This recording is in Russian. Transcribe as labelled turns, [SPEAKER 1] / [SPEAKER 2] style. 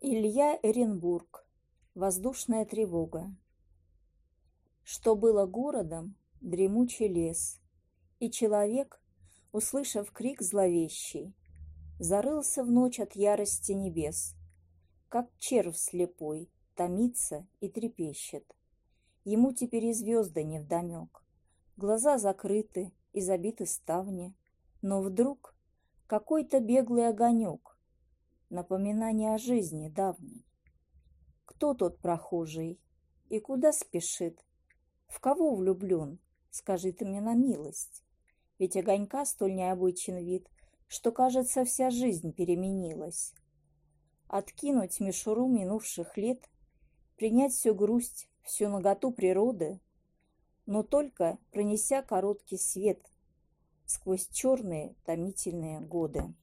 [SPEAKER 1] Илья Эренбург. Воздушная тревога. Что было городом, дремучий лес, И человек, услышав крик зловещий, Зарылся в ночь от ярости небес, Как червь слепой, томится и трепещет. Ему теперь и звезды невдомек. Глаза закрыты и забиты ставни, Но вдруг какой-то беглый огонек напоминание о жизни давней. Кто тот прохожий и куда спешит? В кого влюблен? Скажи ты мне на милость. Ведь огонька столь необычен вид, что, кажется, вся жизнь переменилась. Откинуть мишуру минувших лет, принять всю грусть, всю наготу природы, но только пронеся короткий свет сквозь черные томительные годы.